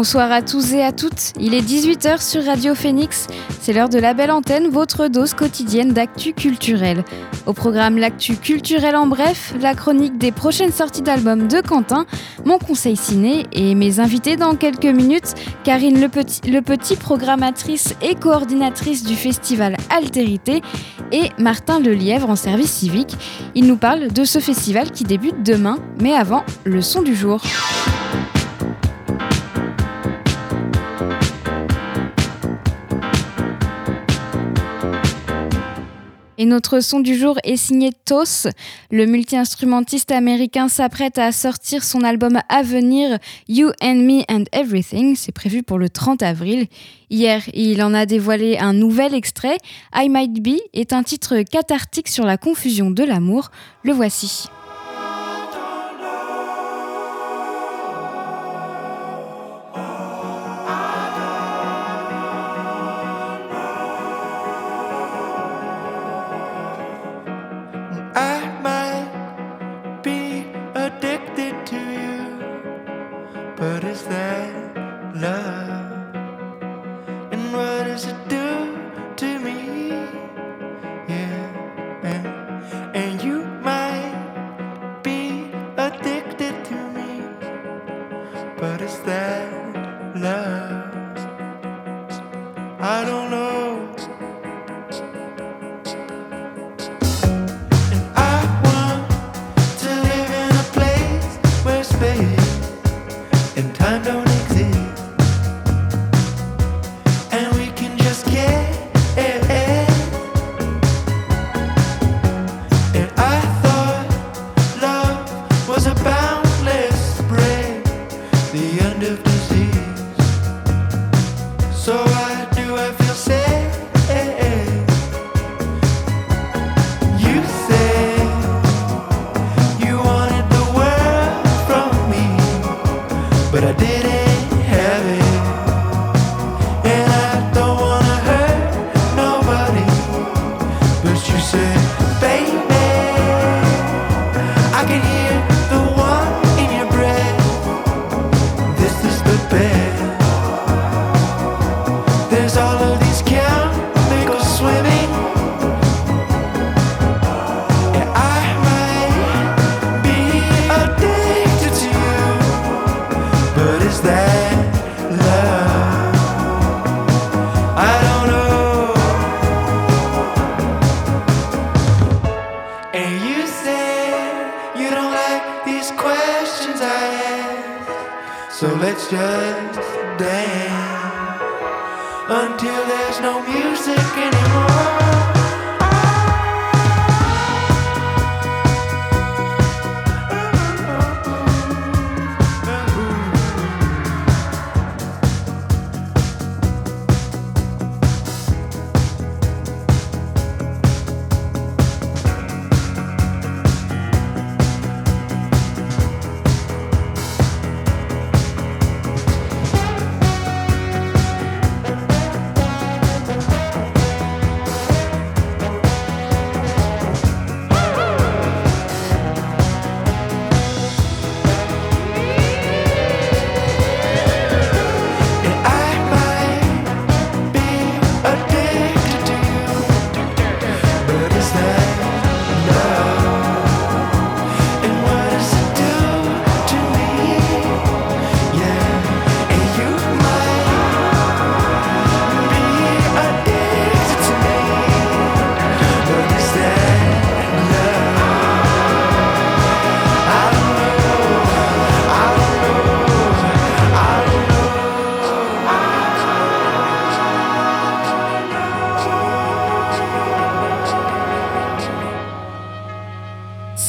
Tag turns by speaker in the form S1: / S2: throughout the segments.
S1: Bonsoir à tous et à toutes. Il est 18h sur Radio Phoenix. C'est l'heure de la belle antenne, votre dose quotidienne d'actu culturel. Au programme L'actu culturel en bref, la chronique des prochaines sorties d'albums de Quentin, mon conseil ciné et mes invités dans quelques minutes, Karine Le Petit, programmatrice et coordinatrice du festival Altérité, et Martin Lelièvre en service civique. Il nous parle de ce festival qui débute demain, mais avant, le son du jour. Et notre son du jour est signé Tos. Le multi-instrumentiste américain s'apprête à sortir son album à venir You and Me and Everything. C'est prévu pour le 30 avril. Hier, il en a dévoilé un nouvel extrait. I Might Be est un titre cathartique sur la confusion de l'amour. Le voici. That loves. I don't know.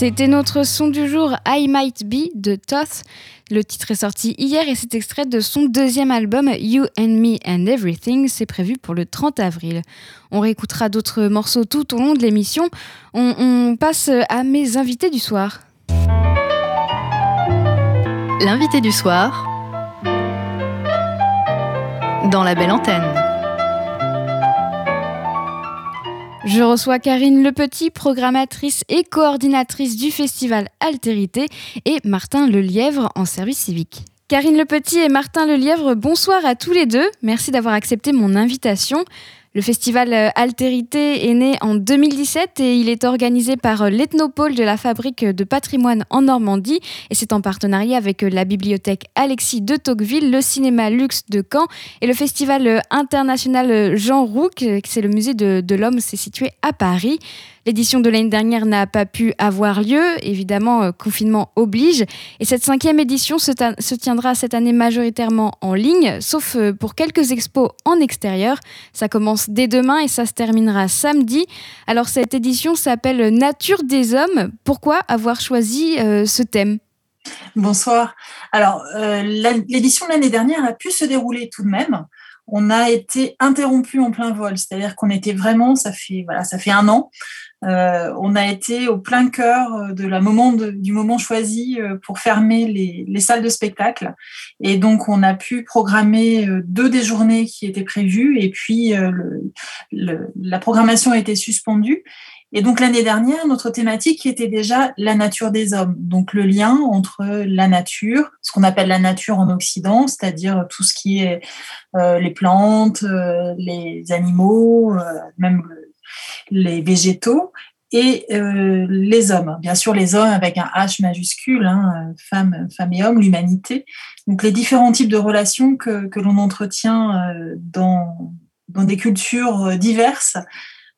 S2: C'était notre son du jour I Might Be de Toth. Le titre est sorti hier et c'est extrait de son deuxième album You and Me and Everything. C'est prévu pour le 30 avril. On réécoutera d'autres morceaux tout au long de l'émission. On, on passe à mes invités du soir.
S3: L'invité du soir dans la belle antenne.
S2: Je reçois Karine Lepetit, programmatrice et coordinatrice du festival Altérité, et Martin Lelièvre en service civique. Karine Lepetit et Martin Lelièvre, bonsoir à tous les deux. Merci d'avoir accepté mon invitation. Le festival euh, Altérité est né en 2017 et il est organisé par euh, l'Ethnopole de la Fabrique de patrimoine en Normandie et c'est en partenariat avec euh, la bibliothèque Alexis de Tocqueville, le cinéma Luxe de Caen et le festival international Jean Rouc, c'est le musée de, de l'homme, c'est situé à Paris. L'édition de l'année dernière n'a pas pu avoir lieu, évidemment, euh, confinement oblige. Et cette cinquième édition se, tiendra cette année majoritairement en ligne, sauf euh, pour quelques expos en extérieur. Ça commence dès demain et ça se terminera samedi. Alors cette édition s'appelle Nature des hommes. Pourquoi avoir choisi euh, ce thème?
S4: Bonsoir. Alors, l'édition de l'année dernière a pu se dérouler tout de même on a été interrompu en plein vol, c'est-à-dire qu'on était vraiment, ça fait voilà, ça fait un an, euh, on a été au plein cœur euh, de la moment du moment choisi euh, pour fermer les, salles de spectacle. Et donc, on a pu programmer deux des journées qui étaient prévues et puis la programmation a été suspendue. Et donc l'année dernière, notre thématique était déjà la nature des hommes, donc le lien entre la nature, ce qu'on appelle la nature en Occident, c'est-à-dire tout ce qui est les plantes, les animaux, même les végétaux et euh, les hommes. Bien sûr, les hommes avec un H majuscule, hein, femmes, femmes et hommes, l'humanité. Donc les différents types de relations que, que l'on entretient euh, dans, dans des cultures diverses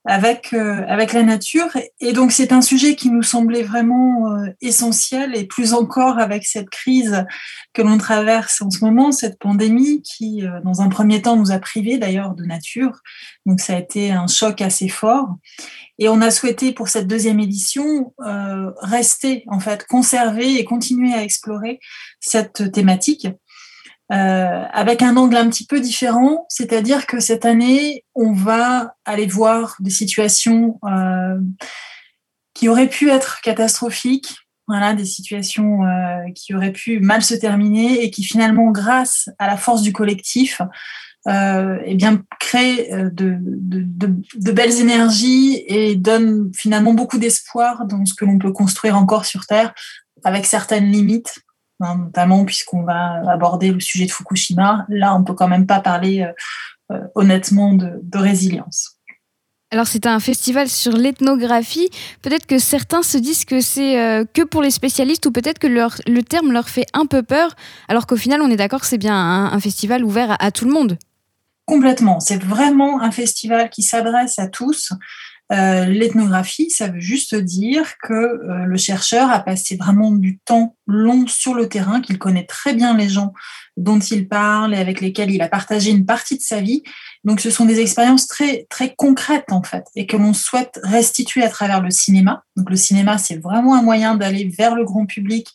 S4: avec, euh, avec la nature. Et donc c'est un sujet qui nous semblait vraiment euh, essentiel et plus encore avec cette crise que l'on traverse en ce moment, cette pandémie qui, euh, dans un premier temps, nous a privés d'ailleurs de nature. Donc ça a été un choc assez fort. Et on a souhaité pour cette deuxième édition rester, en fait, conserver et continuer à explorer cette thématique euh, avec un angle un petit peu différent, c'est-à-dire que cette année, on va aller voir des situations euh, qui auraient pu être catastrophiques, voilà, des situations euh, qui auraient pu mal se terminer et qui finalement, grâce à la force du collectif, euh, eh bien, créent de, de, de, de, belles énergies et donnent finalement beaucoup d'espoir dans ce que l'on peut construire encore sur Terre, avec certaines limites. Hein, notamment puisqu'on va aborder le sujet de Fukushima. Là, on peut quand même pas parler euh, euh, honnêtement de, résilience.
S2: Alors c'est un festival sur l'ethnographie. Peut-être que certains se disent que c'est euh, que pour les spécialistes ou peut-être que le terme leur fait un peu peur, alors qu'au final on est d'accord que c'est bien un, festival ouvert à tout le monde.
S4: Complètement. C'est vraiment un festival qui s'adresse à tous. Euh, l'ethnographie, ça veut juste dire que euh, le chercheur a passé vraiment du temps long sur le terrain, qu'il connaît très bien les gens dont il parle et avec lesquels il a partagé une partie de sa vie. Donc, ce sont des expériences très, très concrètes, en fait, et que l'on souhaite restituer à travers le cinéma. Donc, le cinéma, c'est vraiment un moyen d'aller vers le grand public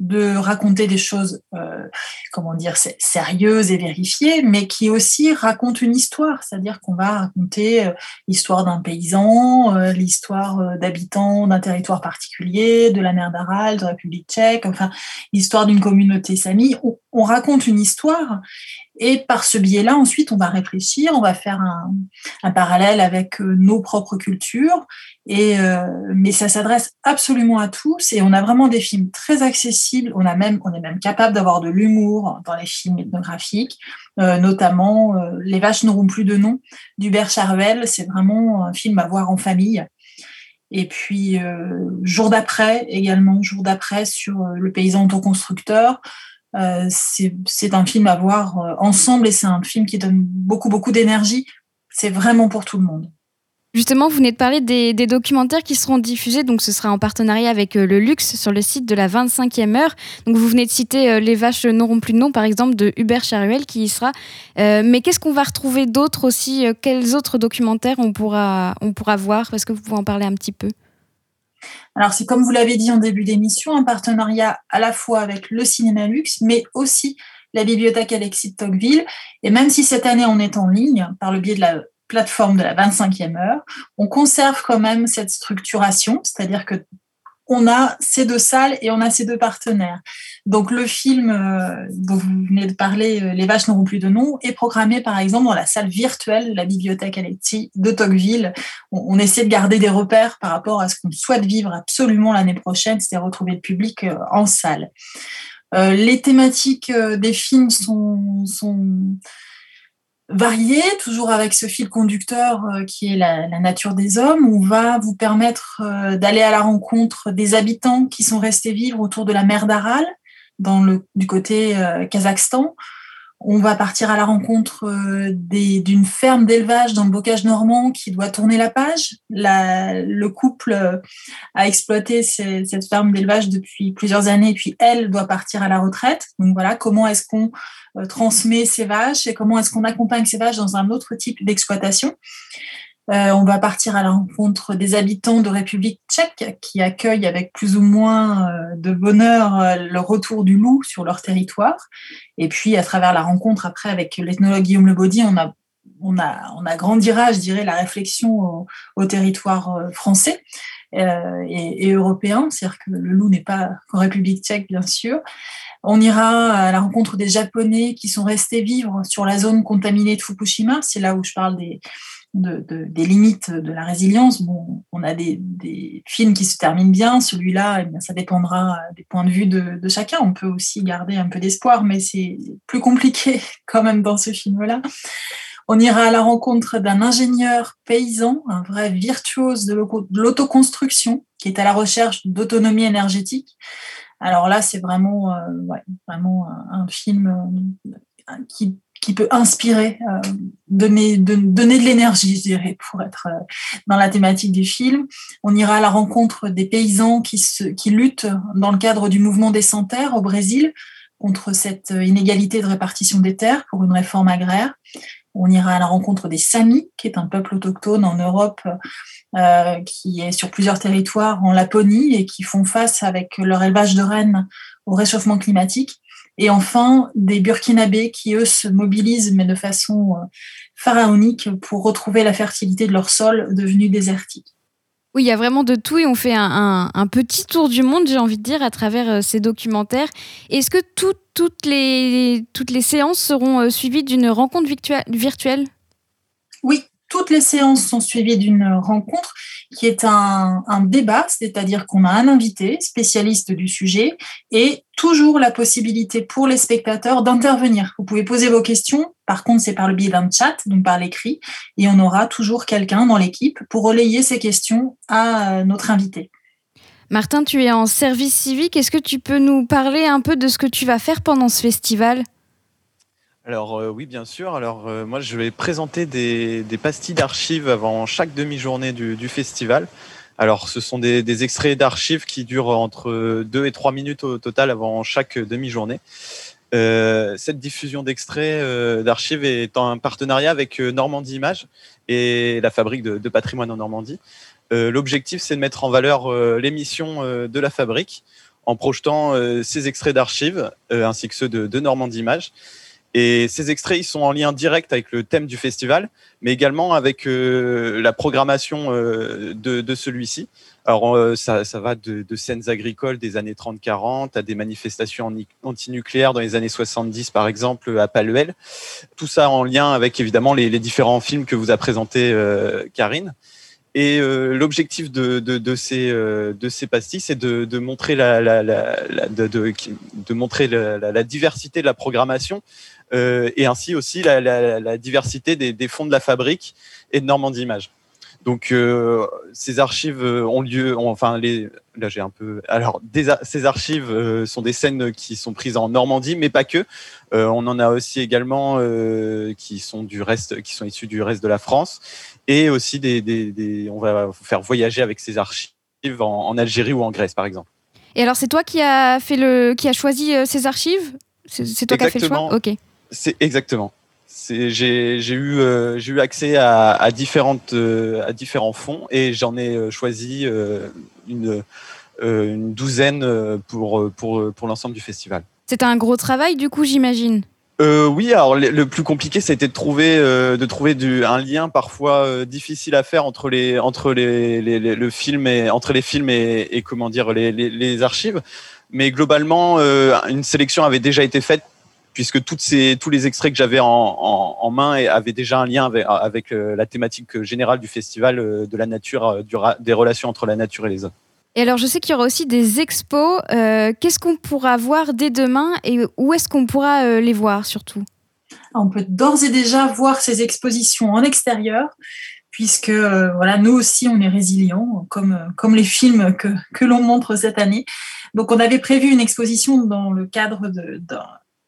S4: de raconter des choses, euh, comment dire, sérieuses et vérifiées, mais qui aussi racontent une histoire, c'est-à-dire qu'on va raconter euh, l'histoire d'un paysan, euh, l'histoire d'habitants d'un territoire particulier, de la mer d'Aral, de la République tchèque, enfin, l'histoire d'une communauté sami. On, raconte une histoire et par ce biais-là, ensuite, on va réfléchir, on va faire un, parallèle avec nos propres cultures et, euh, mais ça s'adresse absolument à tous et on a vraiment des films très accessibles. On, a même, on est même capable d'avoir de l'humour dans les films ethnographiques, euh, notamment euh, Les vaches n'auront plus de nom d'Hubert Charvel. C'est vraiment un film à voir en famille. Et puis, euh, jour d'après, également, jour d'après, sur euh, le paysan autoconstructeur. Euh, c'est un film à voir ensemble et c'est un film qui donne beaucoup, beaucoup d'énergie. C'est vraiment pour tout le monde.
S2: Justement, vous venez de parler des, documentaires qui seront diffusés, donc ce sera en partenariat avec euh, le Luxe sur le site de la 25e heure. Donc vous venez de citer euh, Les vaches n'auront plus de nom, par exemple, de Hubert Charuel qui y sera. Euh, mais qu'est-ce qu'on va retrouver d'autres aussi Quels autres documentaires on pourra, on pourra voir? Parce que vous pouvez en parler un petit peu?
S4: Alors, c'est comme vous l'avez dit en début d'émission, un partenariat à la fois avec le Cinéma Luxe, mais aussi la bibliothèque Alexis de Tocqueville. Et même si cette année on est en ligne par le biais de la plateforme de la 25e heure, on conserve quand même cette structuration, c'est-à-dire que on a ces deux salles et on a ces deux partenaires. Donc le film euh, dont vous venez de parler, euh, Les vaches n'auront plus de nom, est programmé par exemple dans la salle virtuelle de la bibliothèque Alexis de Tocqueville. On, essaie de garder des repères par rapport à ce qu'on souhaite vivre absolument l'année prochaine, c'est retrouver le public euh, en salle. les thématiques des films sont, sont varié, toujours avec ce fil conducteur euh, qui est la, nature des hommes. On va vous permettre euh, d'aller à la rencontre des habitants qui sont restés vivre autour de la mer d'Aral, dans le, du côté euh, Kazakhstan. On va partir à la rencontre d'une ferme d'élevage dans le bocage normand qui doit tourner la page. le couple a exploité cette ferme d'élevage depuis plusieurs années et puis elle doit partir à la retraite. Donc voilà, comment est-ce qu'on transmet ces vaches et comment est-ce qu'on accompagne ces vaches dans un autre type d'exploitation. Euh, on va partir à la rencontre des habitants de République tchèque qui accueillent avec plus ou moins euh, de bonheur le retour du loup sur leur territoire. Et puis, à travers la rencontre après avec l'ethnologue Guillaume Lebaudy, on a, on, a, on agrandira, je dirais, la réflexion au, territoire français et, et européen. C'est-à-dire que le loup n'est pas en République tchèque, bien sûr. On ira à la rencontre des Japonais qui sont restés vivre sur la zone contaminée de Fukushima. C'est là où je parle des, des limites de la résilience. Bon, on a des, films qui se terminent bien. Celui-là, eh bien, ça dépendra des points de vue de, de chacun. On peut aussi garder un peu d'espoir, mais c'est plus compliqué quand même dans ce film-là. On ira à la rencontre d'un ingénieur paysan, un vrai virtuose de l'autoconstruction, qui est à la recherche d'autonomie énergétique. Alors là, c'est vraiment, euh, vraiment un, film euh, qui, peut inspirer, euh, donner, de, donner de l'énergie, je dirais, pour être dans la thématique du film. On ira à la rencontre des paysans qui, se, qui luttent dans le cadre du mouvement des sans-terres au Brésil contre cette inégalité de répartition des terres pour une réforme agraire. On ira à la rencontre des Samis, qui est un peuple autochtone en Europe euh, qui est sur plusieurs territoires en Laponie et qui font face avec leur élevage de rennes au réchauffement climatique. Et enfin, des Burkinabés qui, eux, se mobilisent, mais de façon euh, pharaonique, pour retrouver la fertilité de leur sol devenu désertique.
S2: Oui, il y a vraiment de tout et on fait un, petit tour du monde, j'ai envie de dire, à travers euh, ces documentaires. Est-ce que toutes, les, toutes les séances seront euh, suivies d'une rencontre virtuelle?
S4: Oui, toutes les séances sont suivies d'une rencontre qui est un, débat, c'est-à-dire qu'on a un invité spécialiste du sujet et toujours la possibilité pour les spectateurs d'intervenir. Vous pouvez poser vos questions, par contre c'est par le biais d'un chat, donc par l'écrit, et on aura toujours quelqu'un dans l'équipe pour relayer ces questions à notre invité.
S2: Martin, tu es en service civique, est-ce que tu peux nous parler un peu de ce que tu vas faire pendant ce festival?
S5: Alors euh, oui, bien sûr. Alors euh, moi, je vais présenter des, pastilles d'archives avant chaque demi-journée du, festival. Alors ce sont des, extraits d'archives qui durent entre 2 et 3 minutes au total avant chaque demi-journée. Euh, cette diffusion d'extraits d'archives est en partenariat avec Normandie Images et la fabrique de, patrimoine en Normandie. L'objectif, c'est de mettre en valeur l'émission de la fabrique en projetant ces extraits d'archives ainsi que ceux de, de Normandie Images. Et ces extraits, ils sont en lien direct avec le thème du festival, mais également avec euh, la programmation euh, de, de celui-ci. Alors, euh, ça, ça, va de, de, scènes agricoles des années 30-40 à des manifestations antinucléaires dans les années 70, par exemple, à Paluel. Tout ça en lien avec, évidemment, les, les différents films que vous a présentés Karine. Et l'objectif de, de, ces, de ces pastilles, c'est de, montrer la, la, la, de, de, montrer la, diversité de la programmation euh, et ainsi aussi la, diversité des, fonds de la fabrique et de Normandie Images. Donc euh, ces archives ont lieu, enfin les, là j'ai un peu, alors ces archives euh, sont des scènes qui sont prises en Normandie, mais pas que. on en a aussi également qui sont du reste, qui sont issus du reste de la France, et aussi des, on va faire voyager avec ces archives en, en, Algérie ou en Grèce par exemple.
S2: Et alors c'est toi qui a fait le, qui a choisi ces archives? C'est toi qui as fait le choix? Ok.
S5: C'est exactement. J'ai eu, euh, eu accès à, différentes, euh, à différents fonds et j'en ai euh, choisi une, une douzaine pour, pour, pour l'ensemble du festival.
S2: C'était un gros travail, du coup, j'imagine?
S5: Euh, oui, alors le, plus compliqué, c'était de trouver, euh, de trouver du, un lien parfois euh, difficile à faire entre les, entre les, les, le film et entre les films et, et comment dire les, les, archives. Mais globalement, euh, une sélection avait déjà été faite puisque toutes ces, tous les extraits que j'avais en, en, en, main avaient déjà un lien avec, avec la thématique générale du festival de la nature, du, des relations entre la nature et les hommes.
S2: Et alors, je sais qu'il y aura aussi des expos. Euh, qu'est-ce qu'on pourra voir dès demain et où est-ce qu'on pourra euh, les voir surtout?
S4: On peut d'ores et déjà voir ces expositions en extérieur, puisque euh, voilà, nous aussi, on est résilients, comme, comme les films que, que l'on montre cette année. Donc, on avait prévu une exposition dans le cadre de, de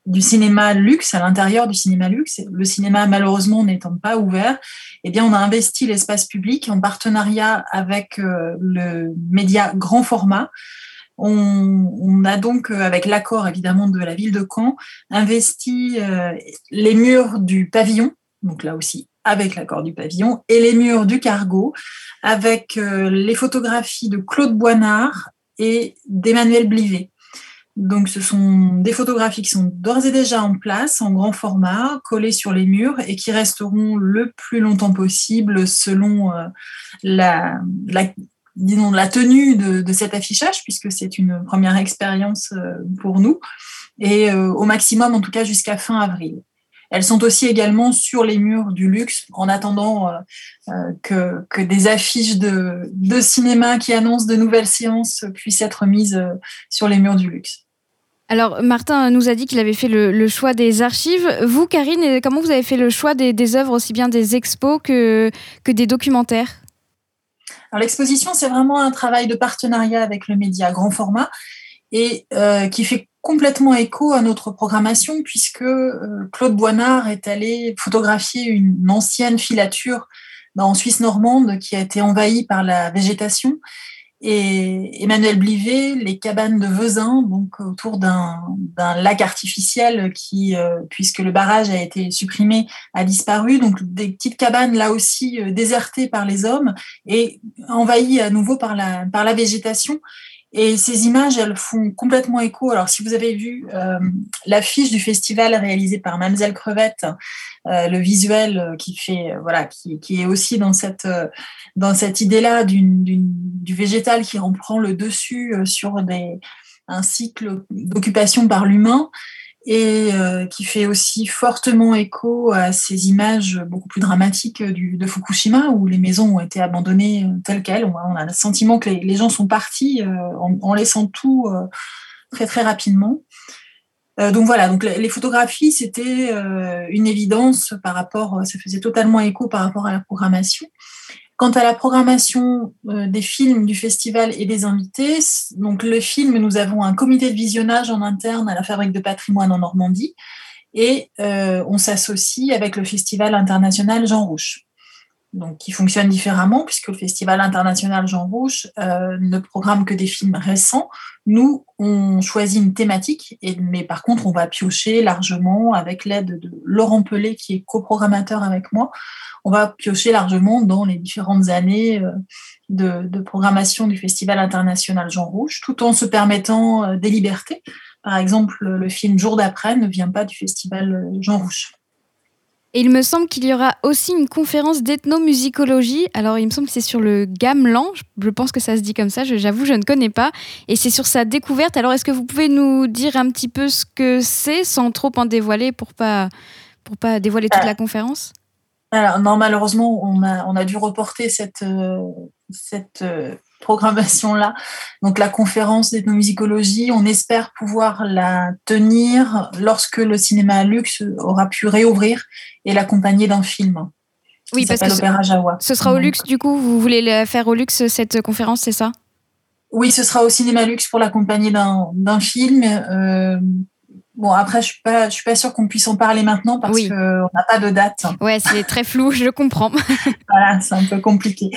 S4: du cinéma luxe, à l'intérieur du cinéma luxe, le cinéma malheureusement n'étant pas ouvert, eh bien on a investi l'espace public en partenariat avec euh, le média grand format. On, a donc, euh, avec l'accord évidemment de la ville de Caen, investi euh, les murs du pavillon, donc là aussi avec l'accord du pavillon, et les murs du cargo, avec les photographies de Claude Boinard et d'Emmanuel Blivet. Donc, ce sont des photographies qui sont d'ores et déjà en place, en grand format, collées sur les murs et qui resteront le plus longtemps possible selon euh, la, tenue de, cet affichage, puisque c'est une première expérience euh, pour nous, et euh, au maximum, en tout cas, jusqu'à fin avril. Elles sont aussi également sur les murs du luxe en attendant que, que, des affiches de, de, cinéma qui annoncent de nouvelles séances puissent être mises sur les murs du luxe.
S2: Alors, Martin nous a dit qu'il avait fait le, choix des archives. Vous, Karine, comment vous avez fait le choix des, œuvres, aussi bien des expos que, des documentaires?
S4: Alors, l'exposition, c'est vraiment un travail de partenariat avec le média grand format et euh, qui fait complètement écho à notre programmation puisque euh, Claude Boinard est allé photographier une ancienne filature en Suisse normande qui a été envahie par la végétation et Emmanuel Blivet, les cabanes de Vezin, donc autour d'un lac artificiel qui, euh, puisque le barrage a été supprimé, a disparu. Donc des petites cabanes là aussi euh, désertées par les hommes et envahies à nouveau par la, par la végétation. Et ces images, elles font complètement écho. Alors, si vous avez vu euh, l'affiche du festival réalisée par Mademoiselle Crevette, euh, le visuel euh, qui fait, voilà, qui, est aussi dans cette, dans cette idée-là du végétal qui reprend le dessus sur des, un cycle d'occupation par l'humain et euh, qui fait aussi fortement écho à ces images beaucoup plus dramatiques du, de Fukushima, où les maisons ont été abandonnées euh, telles quelles. On, a le sentiment que les, gens sont partis euh, en, en, laissant tout très très rapidement. donc voilà, donc les photographies, c'était une évidence par rapport, ça faisait totalement écho par rapport à la programmation. Quant à la programmation euh, des films du festival et des invités, donc le film, nous avons un comité de visionnage en interne à la Fabrique de patrimoine en Normandie et euh, on s'associe avec le Festival international Jean Rouge. Donc, qui fonctionne différemment puisque le Festival international Jean Rouge euh, ne programme que des films récents. Nous, on choisit une thématique, mais par contre, on va piocher largement avec l'aide de Laurent Pelé, qui est coprogrammateur avec moi on va piocher largement dans les différentes années euh, de, programmation du Festival international Jean Rouge, tout en se permettant euh, des libertés. Par exemple, le film Jour d'après ne vient pas du Festival Jean Rouge.
S2: Et il me semble qu'il y aura aussi une conférence d'ethnomusicologie. Alors, il me semble que c'est sur le gamelan. Je pense que ça se dit comme ça. J'avoue, je ne connais pas. Et c'est sur sa découverte. Alors, est-ce que vous pouvez nous dire un petit peu ce que c'est, sans trop en dévoiler, pour pas pour pas dévoiler toute la conférence?
S4: Alors, non, malheureusement, on a, on a dû reporter cette, euh, cette euh, programmation-là. Donc, la conférence d'ethnomusicologie, on espère pouvoir la tenir lorsque le cinéma Luxe aura pu réouvrir et l'accompagner d'un film.
S2: Oui, parce que ce sera au Luxe, du coup, vous voulez la faire au Luxe, cette conférence, c'est ça?
S4: Oui, ce sera au cinéma Luxe pour l'accompagner d'un film. Euh, Bon, après, je suis pas, je suis pas sûre qu'on puisse en parler maintenant parce qu'on n'a pas de date.
S2: Ouais, c'est très flou, je comprends.
S4: voilà, c'est un peu compliqué.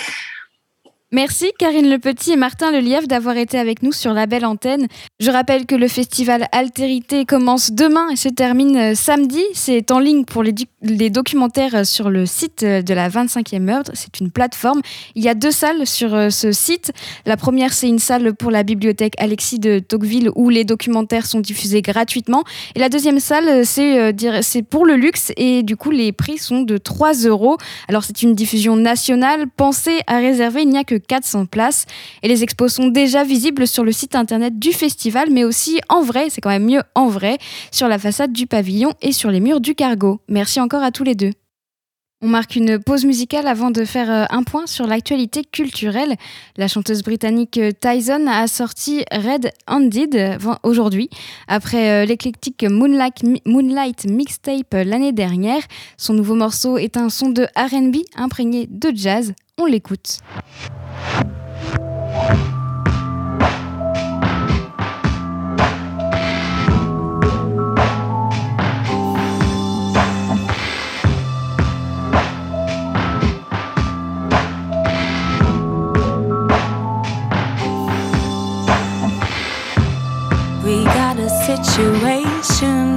S2: Merci Karine Le Petit et Martin Lelièvre d'avoir été avec nous sur la belle antenne. Je rappelle que le festival Altérité commence demain et se termine euh, samedi. C'est en ligne pour les, documentaires euh, sur le site euh, de la 25e heure. C'est une plateforme. Il y a deux salles sur ce site. La première, c'est une salle pour la bibliothèque Alexis de Tocqueville où les documentaires sont diffusés gratuitement. Et la deuxième salle, c'est pour le luxe et du coup, les prix sont de 3 euros. Alors, c'est une diffusion nationale. Pensez à réserver. Il n'y a que 400 places. Et les expos sont déjà visibles sur le site internet du festival, mais aussi en vrai, c'est quand même mieux en vrai, sur la façade du pavillon et sur les murs du cargo. Merci encore à tous les deux. On marque une pause musicale avant de faire euh, un point sur l'actualité culturelle. La chanteuse britannique euh, Tyson a sorti Red Handed euh, aujourd'hui. Après l'éclectique Moonlight, Mixtape l'année dernière, son nouveau morceau est un son de RB imprégné de jazz. On l'écoute.
S6: We got a situation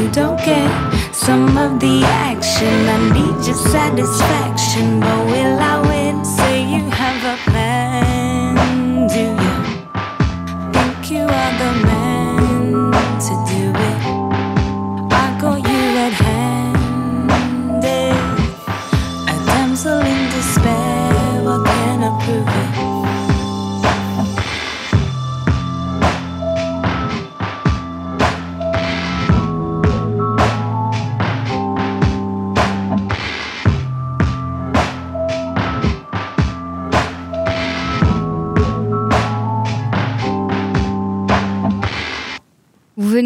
S6: you don't get some of the action. I need your satisfaction, but will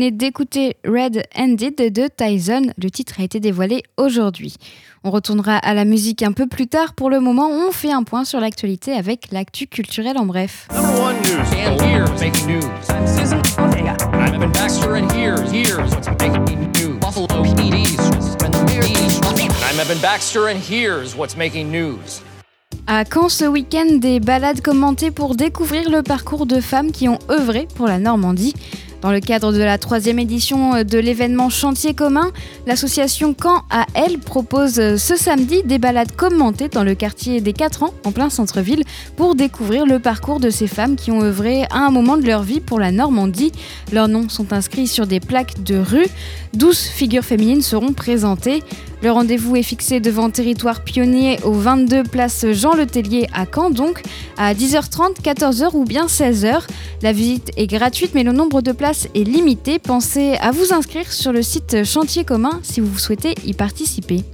S2: venez d'écouter Red Handed de Tyson. Le titre a été dévoilé aujourd'hui. On retournera à la musique un peu plus tard. Pour le moment, on fait un point sur l'actualité avec l'actu culturel en bref.
S7: Number one news. And here's making news. I'm Susan Ortega. I'm Evan Baxter, and here's here's what's making news? Buffalo PD's. I'm Evan Baxter, and here's what's making news?
S2: À Caen ce week-end, des balades commentées pour découvrir le parcours de femmes qui ont œuvré pour la Normandie. Dans le cadre de la troisième édition de l'événement Chantier commun, l'association Caen à elle propose ce samedi des balades commentées dans le quartier des 4 ans, en plein centre-ville, pour découvrir le parcours de ces femmes qui ont œuvré à un moment de leur vie pour la Normandie. Leurs noms sont inscrits sur des plaques de rue. 12 figures féminines seront présentées. Le rendez-vous est fixé devant Territoire Pionnier au 22 place Jean Letellier à Caen, donc à 10h30, 14h ou bien 16h. La visite est gratuite, mais le nombre de places est limité. Pensez à vous inscrire sur le site Chantier commun si vous souhaitez y participer.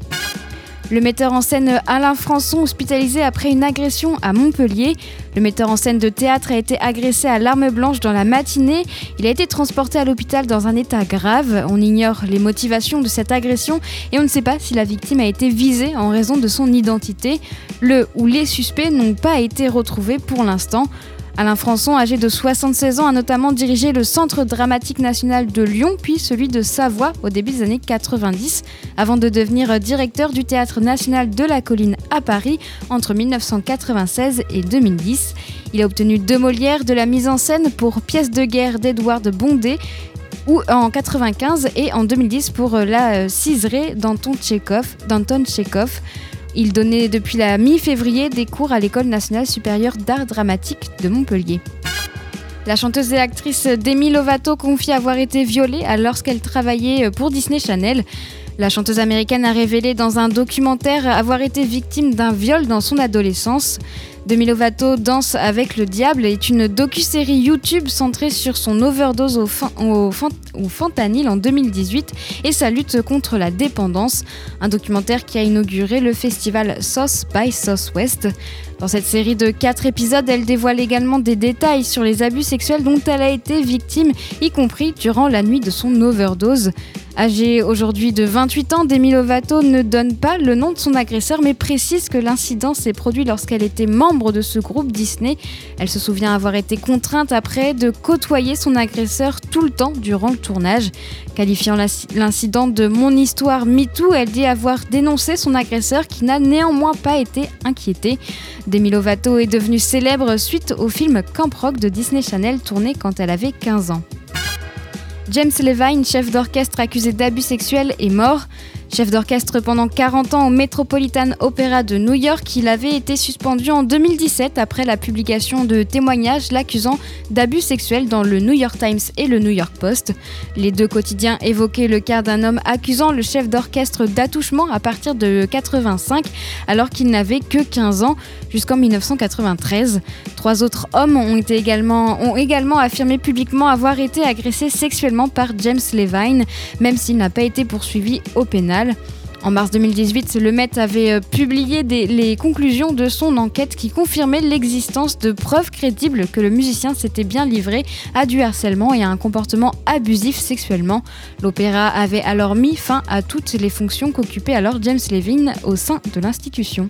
S2: Le metteur en scène Alain Françon, hospitalisé après une agression à Montpellier. Le metteur en scène de théâtre a été agressé à l'arme blanche dans la matinée. Il a été transporté à l'hôpital dans un état grave. On ignore les motivations de cette agression et on ne sait pas si la victime a été visée en raison de son identité. Le ou les suspects n'ont pas été retrouvés pour l'instant. Alain Françon, âgé de 76 ans, a notamment dirigé le Centre dramatique national de Lyon, puis celui de Savoie au début des années 90, avant de devenir directeur du Théâtre national de la Colline à Paris entre 1996 et 2010. Il a obtenu deux Molières de la mise en scène pour Pièce de guerre d'Edouard Bondé en 95 et en 2010 pour La Ciserée d'Anton Tchekhov. Il donnait depuis la mi-février des cours à l'École nationale supérieure d'art dramatique de Montpellier. La chanteuse et actrice Demi Lovato confie avoir été violée lorsqu'elle travaillait pour Disney Channel. La chanteuse américaine a révélé dans un documentaire avoir été victime d'un viol dans son adolescence. Demi Lovato Danse avec le diable est une docu-série YouTube centrée sur son overdose au, fentanyl en 2018 et sa lutte contre la dépendance. Un documentaire qui a inauguré le festival Sauce by Southwest. Dans cette série de 4 épisodes, elle dévoile également des détails sur les abus sexuels dont elle a été victime, y compris durant la nuit de son overdose. Âgée aujourd'hui de 28 ans, Demi Lovato ne donne pas le nom de son agresseur mais précise que l'incident s'est produit lorsqu'elle était membre de ce groupe Disney. Elle se souvient avoir été contrainte après de côtoyer son agresseur tout le temps durant le tournage. Qualifiant l'incident de mon histoire MeToo, elle dit avoir dénoncé son agresseur qui n'a néanmoins pas été inquiété. Demi Lovato est devenue célèbre suite au film Camp Rock de Disney Channel tourné quand elle avait 15 ans. James Levine, chef d'orchestre accusé d'abus sexuels, est mort. Chef d'orchestre pendant 40 ans au Metropolitan Opera de New York, il avait été suspendu en 2017 après la publication de témoignages l'accusant d'abus sexuels dans le New York Times et le New York Post. Les deux quotidiens évoquaient le cas d'un homme accusant le chef d'orchestre d'attouchement à partir de 85 alors qu'il n'avait que 15 ans jusqu'en 1993. Trois autres hommes ont, également, affirmé publiquement avoir été agressés sexuellement par James Levine, même s'il n'a pas été poursuivi au pénal. En mars 2018, le Met avait euh, publié les conclusions de son enquête qui confirmaient l'existence de preuves crédibles que le musicien s'était bien livré à du harcèlement et à un comportement abusif sexuellement. L'opéra avait alors mis fin à toutes les fonctions qu'occupait alors James Levine au sein de l'institution.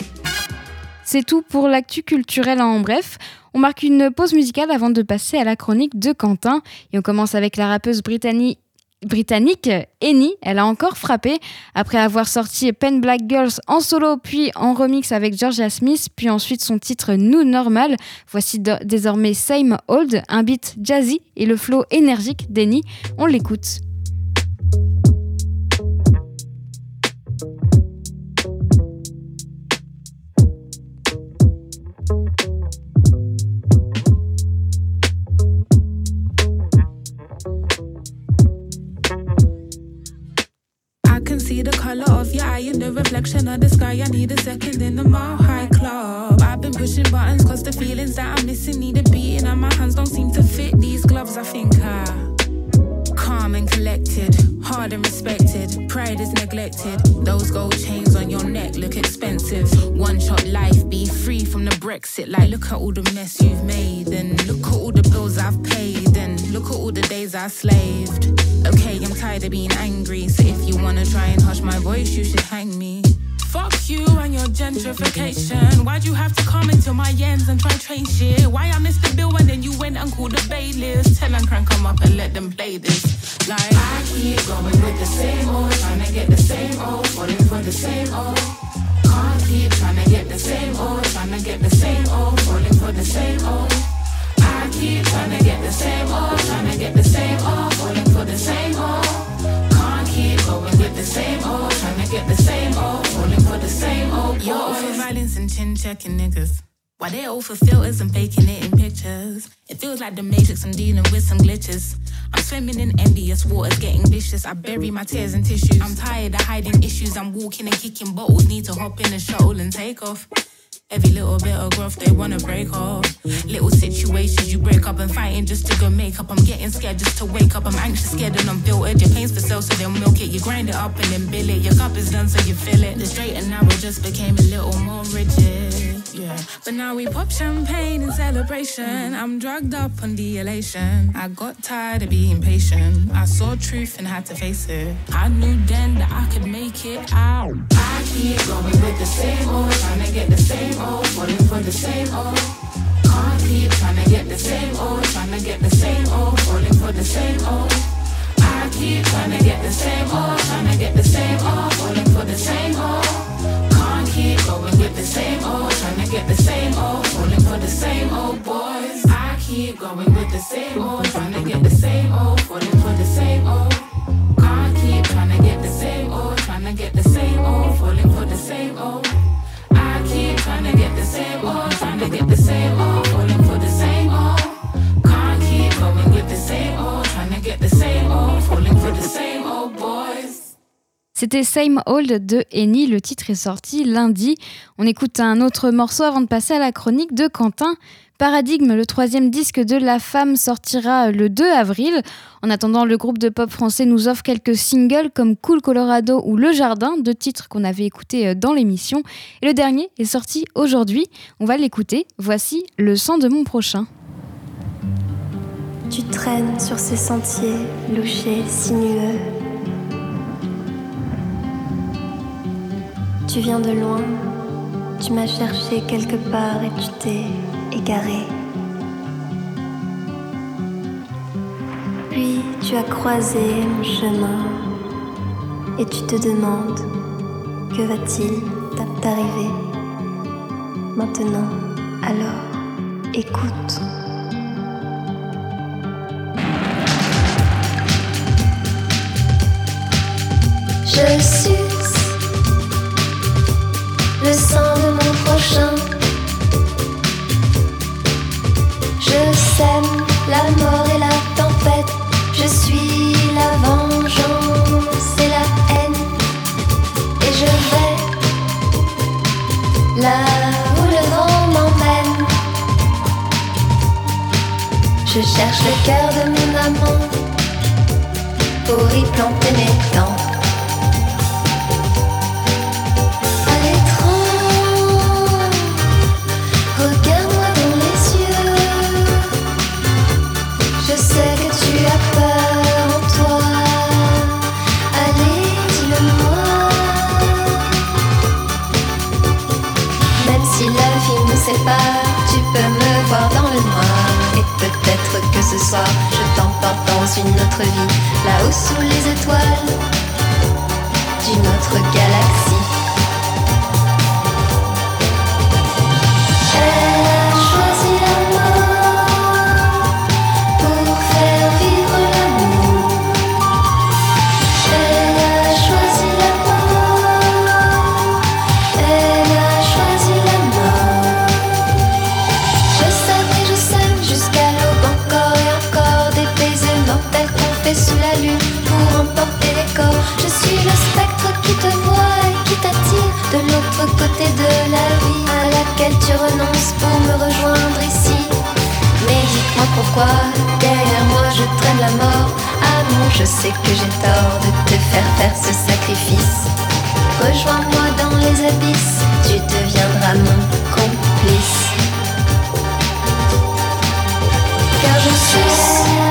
S2: C'est tout pour l'actu culturel en bref. On marque une pause musicale avant de passer à la chronique de Quentin. Et on commence avec la rappeuse britannique britannique, elle a encore frappé après avoir sorti Pen Black Girls en solo, puis en remix avec Georgia Smith, puis ensuite son titre New Normal. Voici désormais Same Old, un beat jazzy et le flow énergique d'Eni. On l'écoute.
S8: See the color of your eye in the reflection of the sky. I need a second in the mile high club. I've been pushing buttons cause the feelings that I'm missing need a beating, and my hands don't seem to fit these gloves. I think I calm and collected, hard and respected. Pride is neglected. Those gold chains on your neck look expensive. One shot life, be free from the Brexit. Like, look at all the mess you've made, and look at all the bills I've paid, and look at all the days I slaved. Okay, I'm tired of being angry, so if you wanna try and hush my voice, you should hang me. Fuck you and your gentrification. Why'd you have to come into my ends and try train shit? Why I missed the bill and then you went and called the bailiffs? Tell and crank come up and let them play this. Like I keep going with the same old, trying to get the same old, falling for the same old. Can't keep trying to get the same old, trying to get the same old, falling for the same old. Keep trying to get the same old, trying to get the same old, falling for the same old. Can't keep going with the same old, trying to get the same old, falling for the same old. You're all for violence and chin checking niggas. Why they all for filters and faking it in pictures? It feels like the matrix, I'm dealing with some glitches. I'm swimming in envious waters, getting vicious. I bury my tears in tissues. I'm tired of hiding issues. I'm walking and kicking bottles. Need to hop in a shuttle and take off. Every little bit of growth they wanna break off. Little situations you break up and fighting just to go make up. I'm getting scared just to wake up. I'm anxious, scared, and unfiltered. Your pain's for sale, so they'll milk it. You grind it up and then bill it. Your cup is done, so you fill it. The straight and narrow just became a little more rigid. Yeah, but now we pop champagne in celebration. I'm drugged up on the elation. I got tired of being patient. I saw truth and had to face it. I knew then that I could make it out. I keep going with the same old, trying to get the same old, falling for the same old. Can't keep trying to get the same old, trying to get the same old, falling for the same old. I keep trying to get the same old, trying to get the same old, falling for the same old. Keep going with the same old, trying to get the same old, falling for the same old boys. I keep going with the same old, trying to get the same old, falling for the same old. Can't keep trying to get the same old, trying to get the
S2: C'était Same Old de Eni, le titre est sorti lundi. On écoute un autre morceau avant de passer à la chronique de Quentin. Paradigme, le troisième disque de La Femme, sortira le 2 avril. En attendant, le groupe de pop français nous offre quelques singles comme Cool Colorado ou Le Jardin, deux titres qu'on avait écoutés dans l'émission. Et le dernier est sorti aujourd'hui. On va l'écouter. Voici Le sang de mon prochain.
S9: Tu traînes sur ces sentiers louchés, sinueux. Tu viens de loin, tu m'as cherché quelque part et tu t'es égaré. Puis tu as croisé mon chemin et tu te demandes que va-t-il t'arriver? Maintenant. Alors, écoute. Je suce le sang de mon prochain. Je sème la mort et la tempête. Je suis la vengeance et la haine. Et je vais là où le vent m'emmène. Je cherche le cœur de mon amant pour y planter mes dents. Autre vie, là-haut sous les étoiles d'une autre galaxie. Tu renonces pour me rejoindre ici. Mais dites-moi pourquoi derrière moi je traîne la mort. Amour, je sais que j'ai tort de te faire faire ce sacrifice. Rejoins-moi dans les abysses, tu deviendras mon complice. Car je suis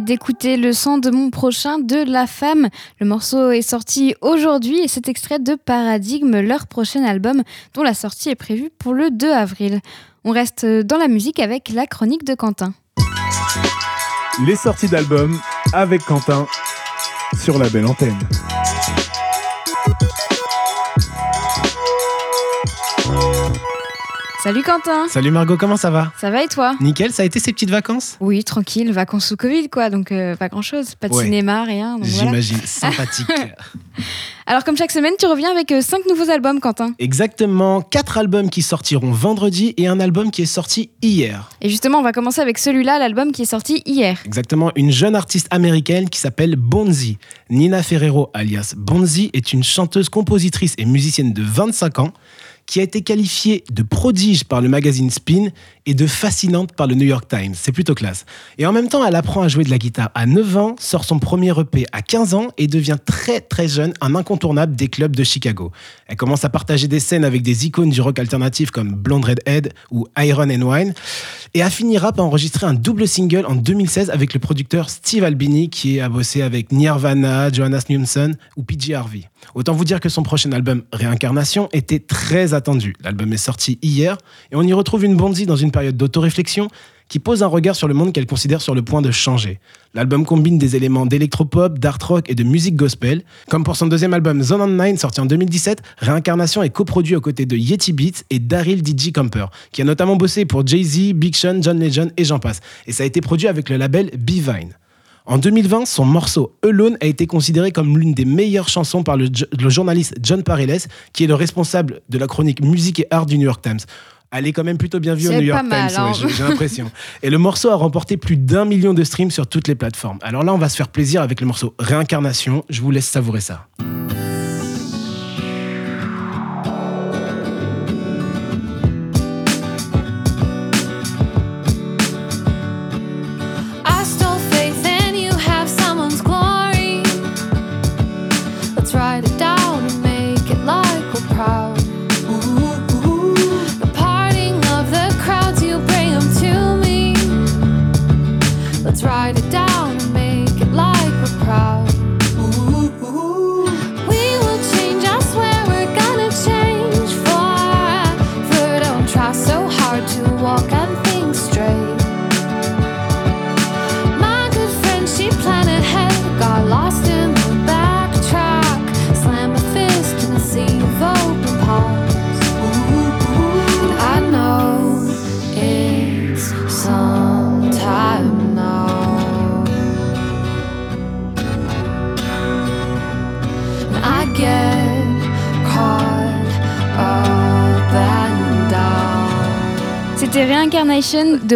S2: d'écouter Le sang de mon prochain de La Femme. Le morceau est sorti aujourd'hui et c'est extrait de Paradigme, leur prochain album dont la sortie est prévue pour le 2 avril. On reste dans la musique avec la chronique de Quentin.
S10: Les sorties d'albums avec Quentin sur la belle antenne.
S2: Salut Quentin
S11: Salut Margot, comment ça va
S2: Ça va et toi
S11: Nickel, ça a été ces petites vacances
S2: Oui, tranquille, vacances sous Covid quoi, donc euh, pas grand chose, pas de
S11: Ouais.
S2: cinéma, rien. voilà.
S11: J'imagine, sympathique.
S2: Alors comme chaque semaine, tu reviens avec 5 nouveaux albums Quentin.
S11: Exactement, quatre albums qui sortiront vendredi et un album qui est sorti hier.
S2: Et justement, on va commencer avec celui-là, l'album qui est sorti hier.
S11: Exactement, une jeune artiste américaine qui s'appelle Bonzi. Nina Ferrero, alias Bonzi, est une chanteuse, compositrice et musicienne de 25 ans qui a été qualifiée de prodige par le magazine Spin et de fascinante par le New York Times. C'est plutôt classe. Et en même temps, elle apprend à jouer de la guitare à 9 ans, sort son premier EP à 15 ans et devient très très jeune un incontournable des clubs de Chicago. Elle commence à partager des scènes avec des icônes du rock alternatif comme Blonde Redhead ou Iron and Wine et finira par enregistrer un double single en 2016 avec le producteur Steve Albini qui a bossé avec Nirvana, Johannes Newson ou PG Harvey. Autant vous dire que son prochain album Réincarnation était très attendu. L'album est sorti hier et on y retrouve une Bonzi dans une période d'autoréflexion qui pose un regard sur le monde qu'elle considère sur le point de changer. L'album combine des éléments d'électropop, d'art rock et de musique gospel. Comme pour son deuxième album Zone on Nine sorti en 2017, Réincarnation est coproduit aux côtés de Yeti Beats et Daryl DJ Camper, qui a notamment bossé pour Jay-Z, Big Sean, John Legend et j'en passe. Et ça a été produit avec le label Bvine. En 2020, son morceau Alone a été considéré comme l'une des meilleures chansons par le, le journaliste John Pareles, qui est le responsable de la chronique musique et art du New York Times. Elle est quand même plutôt bien vue au New York
S2: mal,
S11: Times,
S2: hein.
S11: ouais, j'ai l'impression. Et le morceau a remporté plus d'un million de streams sur toutes les plateformes. Alors là, on va se faire plaisir avec le morceau Réincarnation. Je vous laisse savourer ça.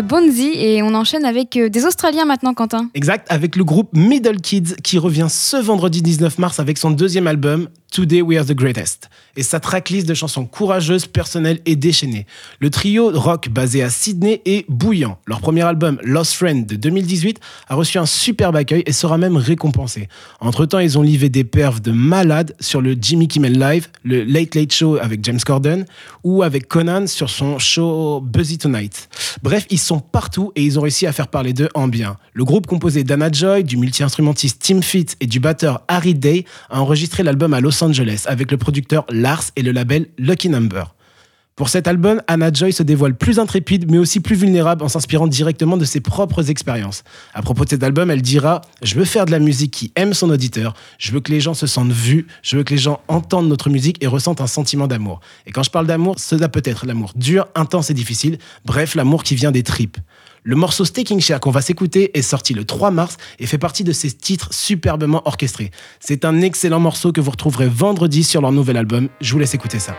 S2: Bonzi enchaîne avec euh, des Australiens maintenant Quentin.
S11: Exact, avec le groupe Middle Kids qui revient ce vendredi 19 mars avec son deuxième album Today We Are the Greatest et sa tracklist de chansons courageuses, personnelles et déchaînées. Le trio rock basé à Sydney est bouillant. Leur premier album Lost Friend de 2018 a reçu un superbe accueil et sera même récompensé. Entre-temps, ils ont livré des perfs de malades sur le Jimmy Kimmel Live, le Late Late Show avec James Corden ou avec Conan sur son show Buzzy Tonight. Bref, ils sont partout et ils ont à faire parler d'eux en bien. Le groupe composé d'Anna Joy, du multi-instrumentiste Tim Fitz et du batteur Harry Day a enregistré l'album à Los Angeles avec le producteur Lars et le label Lucky Number. Pour cet album, Anna Joy se dévoile plus intrépide mais aussi plus vulnérable en s'inspirant directement de ses propres expériences. À propos de cet album, elle dira Je veux faire de la musique qui aime son auditeur, je veux que les gens se sentent vus, je veux que les gens entendent notre musique et ressentent un sentiment d'amour. Et quand je parle d'amour, cela peut être l'amour dur, intense et difficile, bref, l'amour qui vient des tripes. Le morceau Staking Share qu'on va s'écouter est sorti le 3 mars et fait partie de ces titres superbement orchestrés. C'est un excellent morceau que vous retrouverez vendredi sur leur nouvel album. Je vous laisse écouter ça.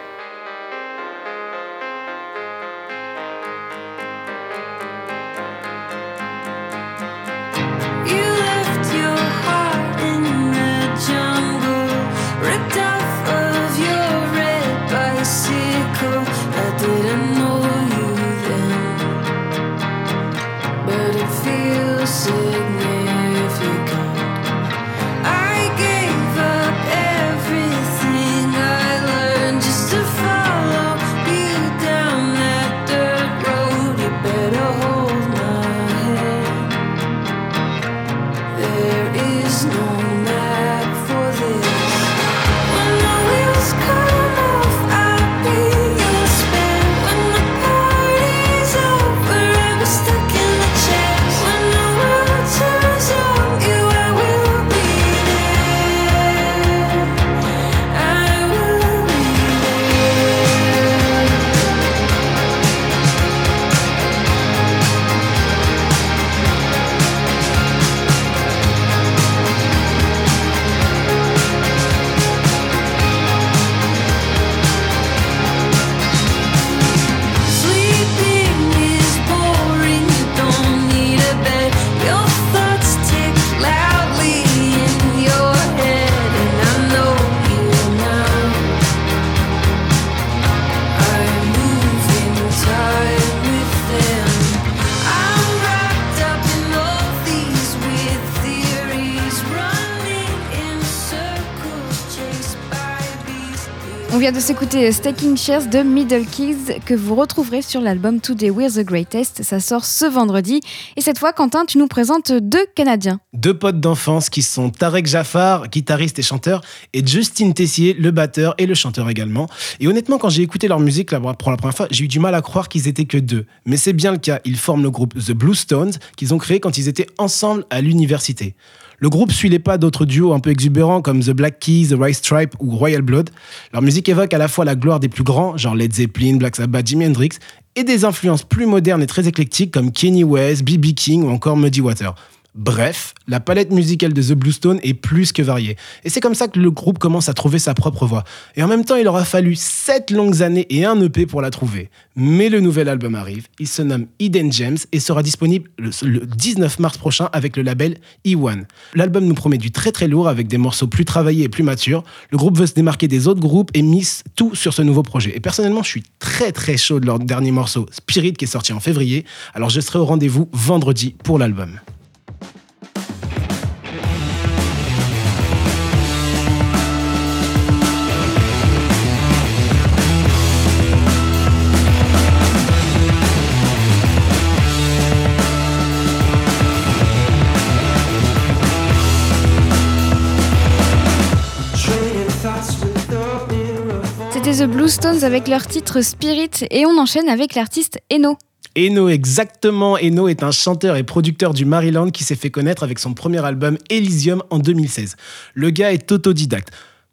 S2: De s'écouter Staking Shares de Middle Keys que vous retrouverez sur l'album Today We're the Greatest. Ça sort ce vendredi. Et cette fois, Quentin, tu nous présentes deux Canadiens.
S11: Deux potes d'enfance qui sont Tarek Jaffar, guitariste et chanteur, et Justin Tessier, le batteur et le chanteur également. Et honnêtement, quand j'ai écouté leur musique pour la première fois, j'ai eu du mal à croire qu'ils étaient que deux. Mais c'est bien le cas. Ils forment le groupe The Blue Stones qu'ils ont créé quand ils étaient ensemble à l'université. Le groupe suit les pas d'autres duos un peu exubérants comme The Black Keys, The White Stripe ou Royal Blood. Leur musique évoque à la fois la gloire des plus grands, genre Led Zeppelin, Black Sabbath, Jimi Hendrix, et des influences plus modernes et très éclectiques comme Kenny West, B.B. King ou encore Muddy Water. Bref, la palette musicale de The Bluestone est plus que variée. Et c'est comme ça que le groupe commence à trouver sa propre voix. Et en même temps, il aura fallu 7 longues années et un EP pour la trouver. Mais le nouvel album arrive, il se nomme Eden Gems et sera disponible le, le 19 mars prochain avec le label E1. L'album nous promet du très très lourd avec des morceaux plus travaillés et plus matures. Le groupe veut se démarquer des autres groupes et mise tout sur ce nouveau projet. Et personnellement, je suis très très chaud de leur dernier morceau, Spirit, qui est sorti en février. Alors je serai au rendez-vous vendredi pour l'album.
S2: Blue Stones avec leur titre Spirit et on enchaîne avec l'artiste Eno.
S11: Eno, exactement. Eno est un chanteur et producteur du Maryland qui s'est fait connaître avec son premier album Elysium en 2016. Le gars est autodidacte.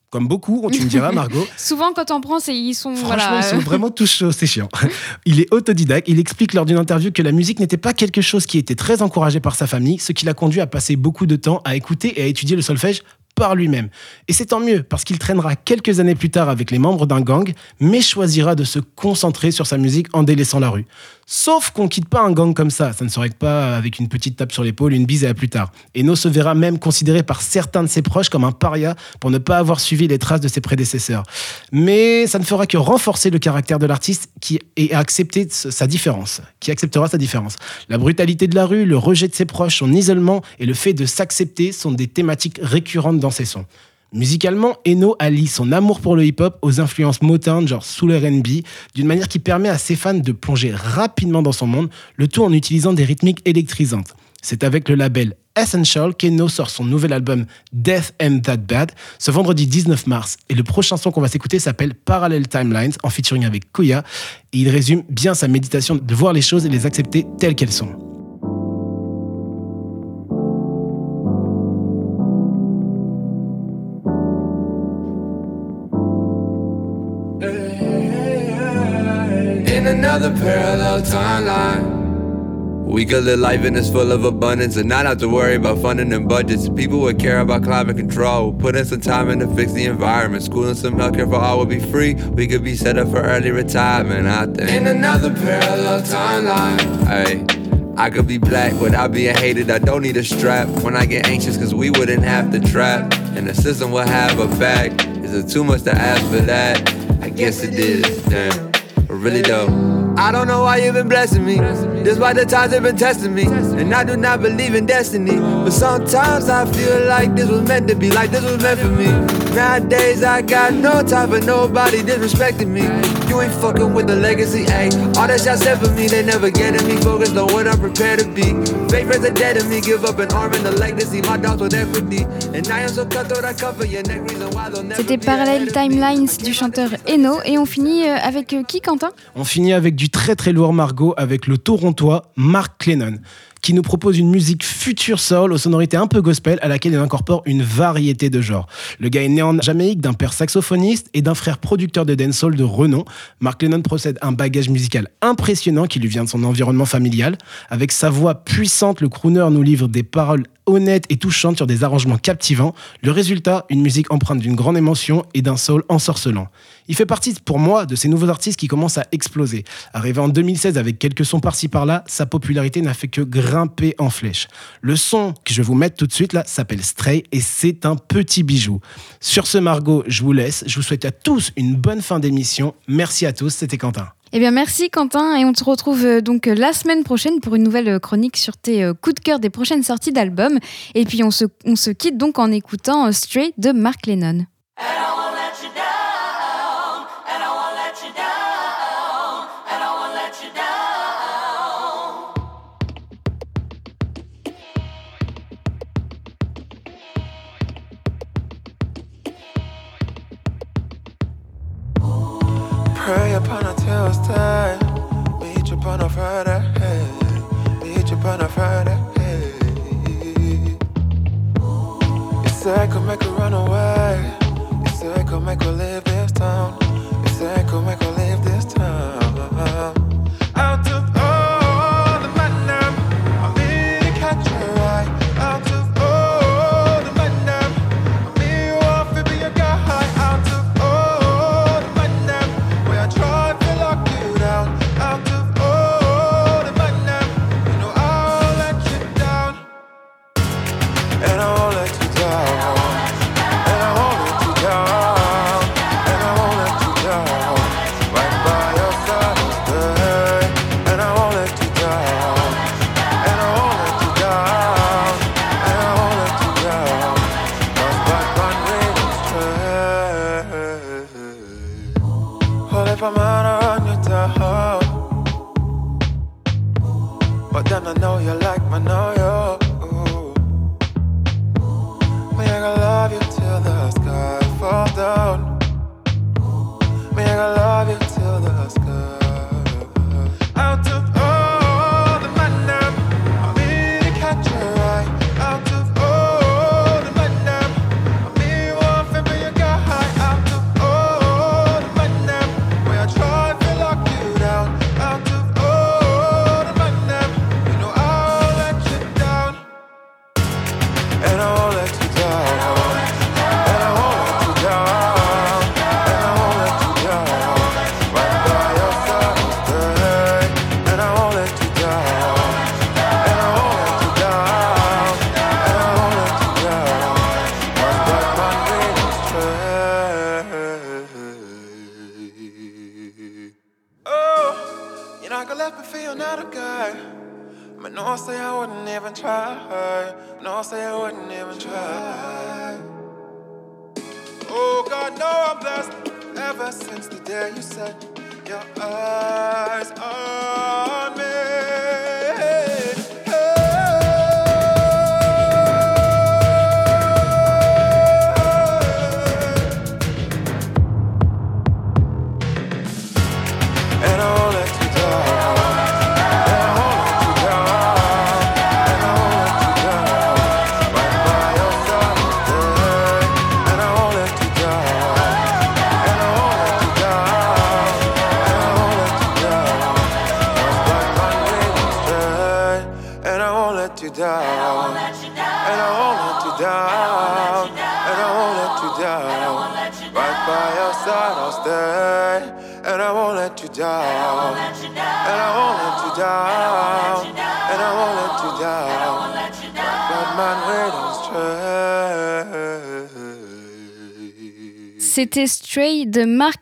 S11: Comme beaucoup, tu me diras, Margot.
S2: Souvent, quand on prend, c'est- ils sont.
S11: Franchement,
S2: voilà,
S11: ils sont vraiment tous chauds, c'est chiant. Il est autodidacte. Il explique lors d'une interview que la musique n'était pas quelque chose qui était très encouragé par sa famille, ce qui l'a conduit à passer beaucoup de temps à écouter et à étudier le solfège par lui-même. Et c'est tant mieux, parce qu'il traînera quelques années plus tard avec les membres d'un gang, mais choisira de se concentrer sur sa musique en délaissant la rue. Sauf qu'on quitte pas un gang comme ça, ça ne se règle pas avec une petite tape sur l'épaule, une bise et à plus tard. Eno se verra même considéré par certains de ses proches comme un paria pour ne pas avoir suivi les traces de ses prédécesseurs. Mais ça ne fera que renforcer le caractère de l'artiste qui sa différence, qui acceptera sa différence. La brutalité de la rue, le rejet de ses proches, son isolement et le fait de s'accepter sont des thématiques récurrentes dans ses sons. Musicalement, Eno allie son amour pour le hip-hop aux influences Motown, genre soul R&B, d'une manière qui permet à ses fans de plonger rapidement dans son monde, le tout en utilisant des rythmiques électrisantes. C'est avec le label Essential qu'Eno sort son nouvel album Death and That Bad ce vendredi 19 mars. Et le prochain son qu'on va s'écouter s'appelle Parallel Timelines en featuring avec Koya. Et il résume bien sa méditation de voir les choses et les accepter telles qu'elles sont.
S12: We could live life and it's full of abundance and not have to worry about funding and budgets. People would care about climate control. Put in some time in to fix the environment. School and some healthcare for all would be free. We could be set up for early retirement out there. In another parallel timeline. Hey. I could be black without being hated. I don't need a strap when I get anxious, cause we wouldn't have to trap. And the system will have a back. Is it too much to ask for that? I guess it is. Damn. But really though. I don't know why you've been blessing me. Despite the times they've been testing me. And I do not believe in destiny. But sometimes I feel like this was meant to be, like this was meant for me. Nowadays I got no time for nobody disrespecting me. You ain't fucking with the legacy, ayy. All that shit said for me, they never getting me focused on what I'm prepared to be. Fake friends are dead to me, give up an arm and the legacy. My dogs with equity. And I am so cutthroat, I cover your neck, reason why they'll never
S2: C'était Parallel Timelines du chanteur Eno. Et on finit euh, avec euh, qui, Quentin?
S11: On finit avec du très très lourd Margot avec le Torontois Mark Clennon qui nous propose une musique future soul aux sonorités un peu gospel à laquelle il incorpore une variété de genres. Le gars est né en Jamaïque d'un père saxophoniste et d'un frère producteur de dancehall de renom. Mark Lennon possède un bagage musical impressionnant qui lui vient de son environnement familial. Avec sa voix puissante, le crooner nous livre des paroles honnêtes et touchantes sur des arrangements captivants. Le résultat, une musique empreinte d'une grande émotion et d'un soul ensorcelant. Il fait partie, pour moi, de ces nouveaux artistes qui commencent à exploser. Arrivé en 2016 avec quelques sons par-ci par-là, sa popularité n'a fait que grimper en flèche. Le son que je vais vous mettre tout de suite là s'appelle Stray et c'est un petit bijou. Sur ce Margot, je vous laisse. Je vous souhaite à tous une bonne fin d'émission. Merci à tous, c'était Quentin.
S2: Eh bien, merci Quentin. Et on te retrouve euh, donc euh, la semaine prochaine pour une nouvelle euh, chronique sur tes coups de cœur des prochaines sorties d'albums. Et puis, on se, quitte donc en écoutant Stray de Mark Lennon.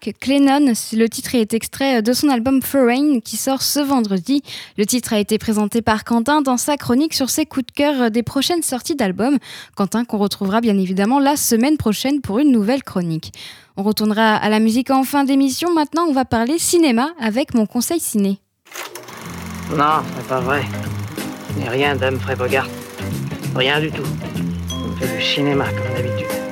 S2: Mark Clennon. Le titre est extrait de son album Foreign qui sort ce vendredi. Le titre a été présenté par Quentin dans sa chronique sur ses coups de cœur des prochaines sorties d'albums. Quentin qu'on retrouvera bien évidemment la semaine prochaine pour une nouvelle chronique. On retournera à la musique en fin d'émission. Maintenant, on va parler cinéma avec mon conseil ciné.
S13: Non, c'est pas vrai. Mais rien d'Humphrey Bogart. Rien du tout. On fait du cinéma comme d'habitude.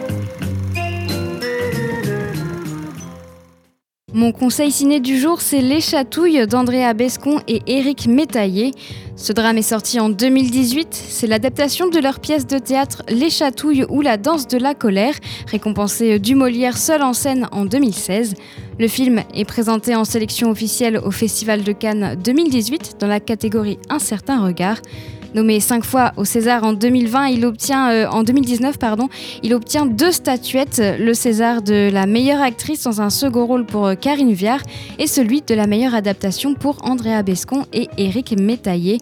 S2: Mon conseil ciné du jour, c'est Les Chatouilles d'Andrea Bescon et Éric Métaillé. Ce drame est sorti en 2018. C'est l'adaptation de leur pièce de théâtre Les Chatouilles ou La danse de la colère, récompensée du Molière seul en scène en 2016. Le film est présenté en sélection officielle au Festival de Cannes 2018 dans la catégorie Un certain regard. Nommé cinq fois au César en 2020, il obtient euh, en 2019 pardon, il obtient deux statuettes, le César de la meilleure actrice dans un second rôle pour euh, Karine Viard et celui de la meilleure adaptation pour Andrea Bescon et Éric Métaillé.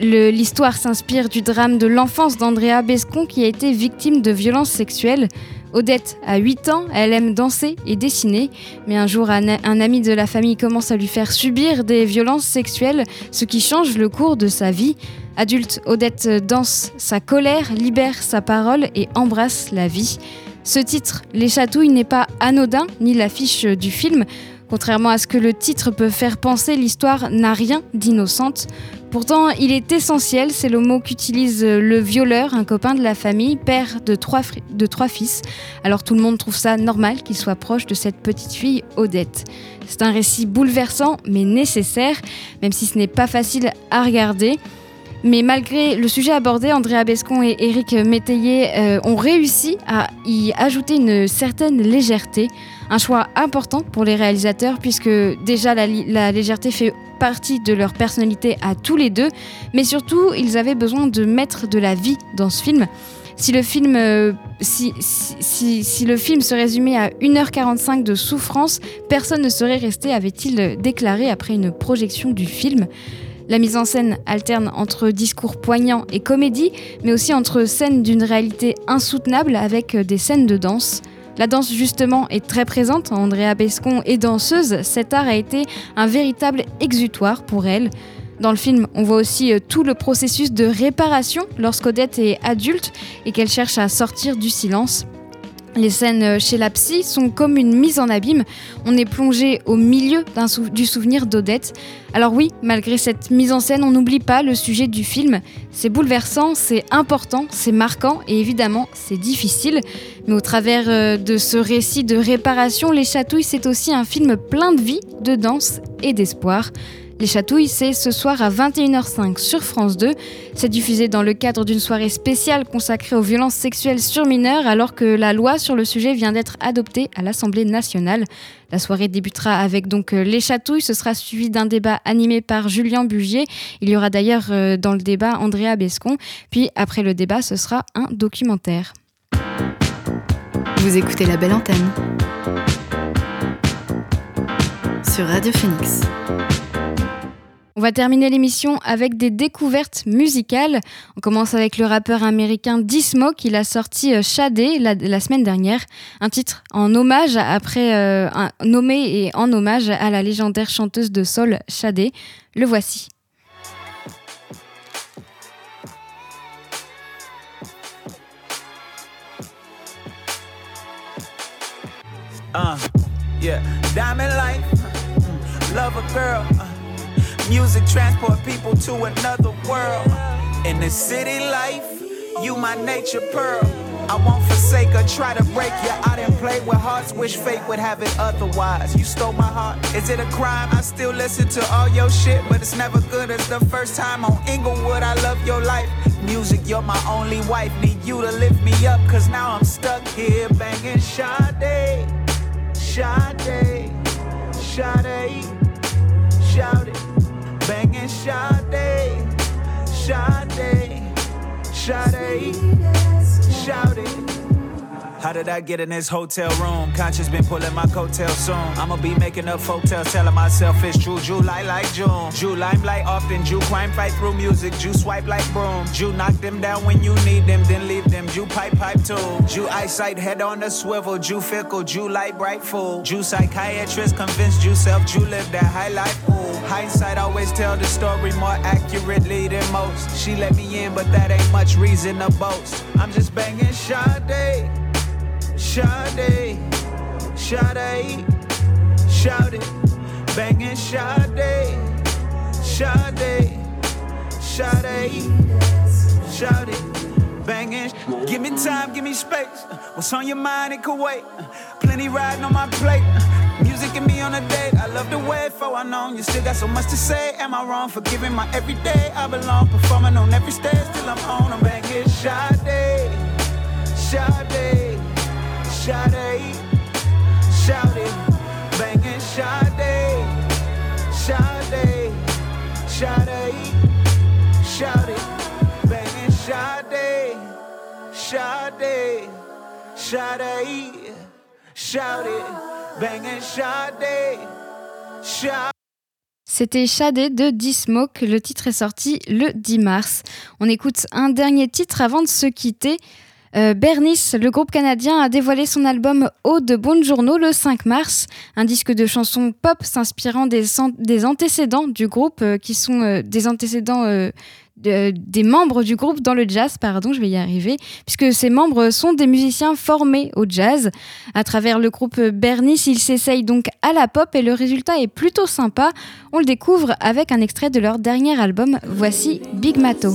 S2: L'histoire s'inspire du drame de l'enfance d'Andrea Bescon qui a été victime de violences sexuelles. Odette a 8 ans, elle aime danser et dessiner, mais un jour un, ami de la famille commence à lui faire subir des violences sexuelles, ce qui change le cours de sa vie. Adulte, Odette danse sa colère, libère sa parole et embrasse la vie. Ce titre, Les Chatouilles, n'est pas anodin, ni l'affiche du film. Contrairement à ce que le titre peut faire penser, l'histoire n'a rien d'innocente. Pourtant, il est essentiel, c'est le mot qu'utilise le violeur, un copain de la famille, père de trois, fils. Alors tout le monde trouve ça normal qu'il soit proche de cette petite fille Odette. C'est un récit bouleversant mais nécessaire, même si ce n'est pas facile à regarder. Mais malgré le sujet abordé, Andrea Bescon et Éric Métayer euh, ont réussi à y ajouter une certaine légèreté. Un choix important pour les réalisateurs puisque déjà la, légèreté fait partie de leur personnalité à tous les deux, mais surtout ils avaient besoin de mettre de la vie dans ce film. Si le film, euh, si, si- si- si le film se résumait à 1h45 de souffrance, personne ne serait resté, avait-il déclaré après une projection du film. La mise en scène alterne entre discours poignants et comédie, mais aussi entre scènes d'une réalité insoutenable avec euh, des scènes de danse. La danse, justement, est très présente. Andrea Bescon est danseuse. Cet art a été un véritable exutoire pour elle. Dans le film, on voit aussi euh, tout le processus de réparation lorsqu'Odette est adulte et qu'elle cherche à sortir du silence. Les scènes euh, chez la psy sont comme une mise en abîme. On est plongé au milieu du souvenir d'Odette. Alors oui, malgré cette mise en scène, on n'oublie pas le sujet du film. C'est bouleversant, c'est important, c'est marquant et évidemment c'est difficile. Mais au travers euh, de ce récit de réparation, Les Chatouilles, c'est aussi un film plein de vie, de danse et d'espoir. Les Chatouilles, c'est ce soir à 21h05 sur France 2. C'est diffusé dans le cadre d'une soirée spéciale consacrée aux violences sexuelles sur mineurs alors que la loi sur le sujet vient d'être adoptée à l'Assemblée nationale. La soirée débutera avec donc euh, Les Chatouilles. Ce sera suivi d'un débat animé par Julien Bugier. Il y aura d'ailleurs euh, dans le débat Andrea Bescon. Puis après le débat, ce sera un documentaire.
S3: Vous écoutez la belle antenne sur Radio Phoenix.
S2: On va terminer l'émission avec des découvertes musicales. On commence avec le rappeur américain D-Smoke. Il a sorti euh, Shadé la, semaine dernière, un titre en hommage après euh, nommé et en hommage à la légendaire chanteuse de soul Shadé. Le voici.
S14: Uh. Music transport people to another world. In the city life, you my nature pearl. I won't forsake or try to break you. I didn't play with hearts, wish fate would have it otherwise. You stole my heart. Is it a crime? I still listen to all your shit, but it's never good as the first time on Inglewood. I love your life. Music, you're my only wife. Need you to lift me up, cause now I'm stuck here banging Sade. Sade, Sade, banging Sade, Sade, Sade, shout it. How did I get in this hotel room? Conscious been pulling my coattail soon. I'ma be making up hotels, telling myself it's true. July like June. Jew limelight often. Jew crime fight through music. Jew swipe like broom. Jew knock them down when you need them, then leave them. Jew pipe pipe too. Jew eyesight head on the swivel. Jew fickle. Jew light bright fool. Jew psychiatrist convinced you self. Jew live that high life. Ooh. Hindsight always tell the story more accurately than most. She let me in, but that ain't much reason to boast. I'm just banging Sade. Sade, Sade, shout it, banging Sade, Sade, Sade, shout it, banging. Give me time, give me space. What's on your mind? It could wait. Plenty riding on my plate. Music and me on a date. I love the way for I know you still got so much to say. Am I wrong for giving my everyday? I belong performing on every stage till I'm on. I'm banging Sade, Sade.
S2: C'était Shadé de D-Smoke. Le titre est sorti le 10 mars. On écoute un dernier titre avant de se quitter.
S6: Euh, Bernice, le groupe canadien, a dévoilé son album Eau de Bonjourno le 5 mars, un disque de chansons pop s'inspirant des, antécédents du groupe, euh, qui sont euh, des antécédents de- des membres du groupe dans le jazz, pardon, je vais y arriver, puisque ces membres sont des musiciens formés au jazz. À travers le groupe Bernice, ils s'essayent donc à la pop et le résultat est plutôt sympa. On le découvre avec un extrait de leur dernier album. Voici
S2: Big Mato.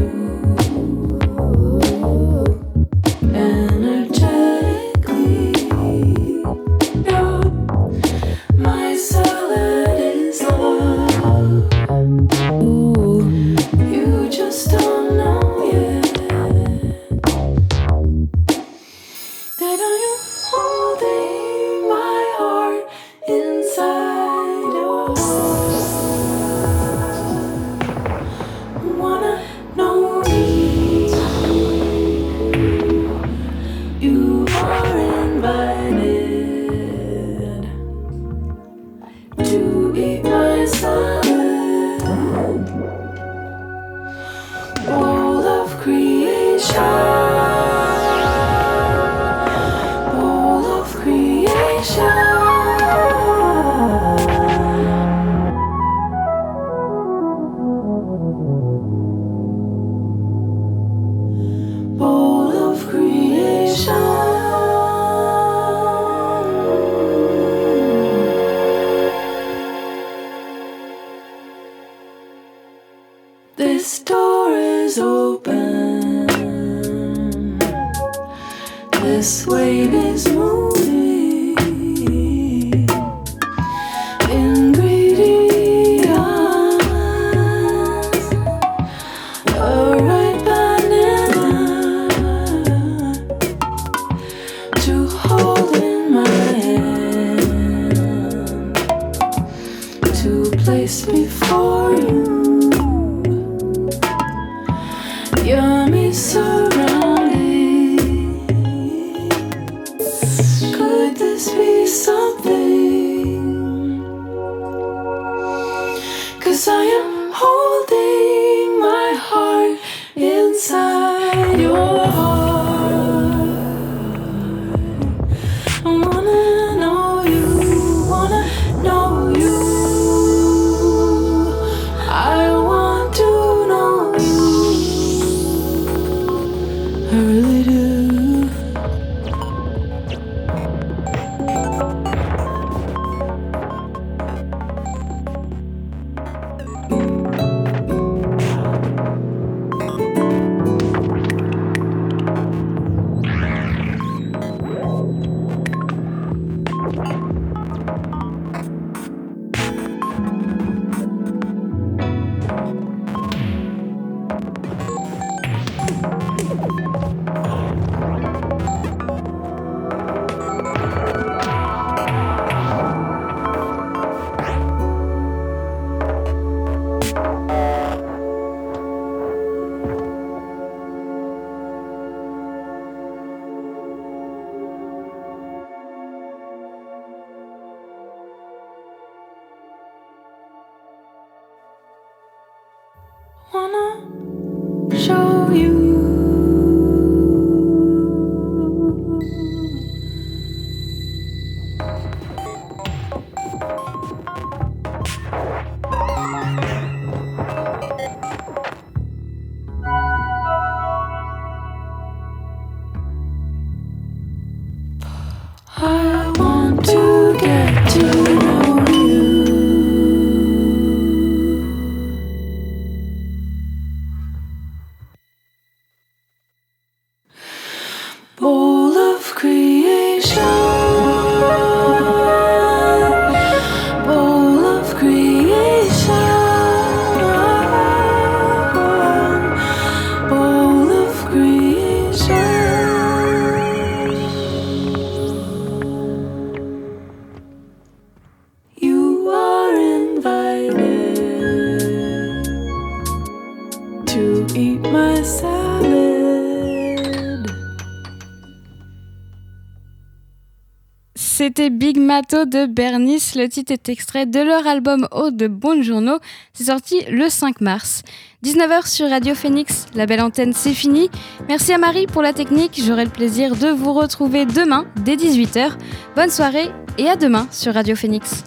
S2: De Bernice. Le titre est extrait de leur album Eau de Bonjourno. C'est sorti le 5 mars. 19h sur Radio Phoenix. La belle antenne, c'est fini. Merci à Marie pour la technique. J'aurai le plaisir de vous retrouver demain dès 18h. Bonne soirée et à demain sur Radio Phoenix.